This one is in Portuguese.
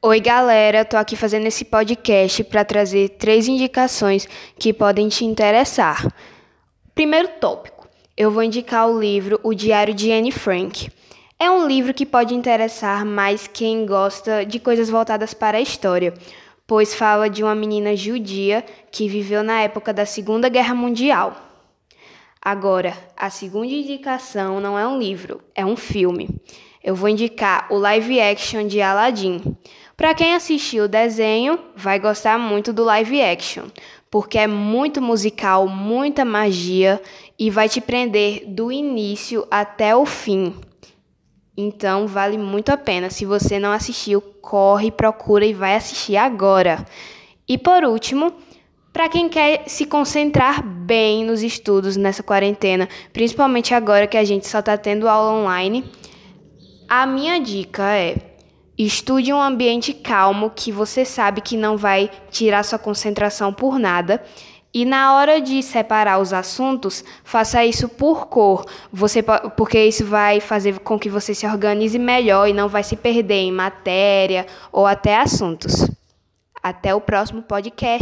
Oi, galera, tô aqui fazendo esse podcast para trazer três indicações que podem te interessar. Primeiro tópico, eu vou indicar o livro O Diário de Anne Frank. É um livro que pode interessar mais quem gosta de coisas voltadas para a história, pois fala de uma menina judia que viveu na época da Segunda Guerra Mundial. Agora, a segunda indicação não é um livro, é um filme. Eu vou indicar o live action de Aladdin. Para quem assistiu o desenho, vai gostar muito do live action, porque é muito musical, muita magia e vai te prender do início até o fim. Então vale muito a pena. Se você não assistiu, corre, procura e vai assistir agora. E por último, para quem quer se concentrar bem nos estudos nessa quarentena, principalmente agora que a gente só está tendo aula online, a minha dica é Estude um ambiente calmo que você sabe que não vai tirar sua concentração por nada. E na hora de separar os assuntos, faça isso por cor, você, porque isso vai fazer com que você se organize melhor e não vai se perder em matéria ou até assuntos. Até o próximo podcast.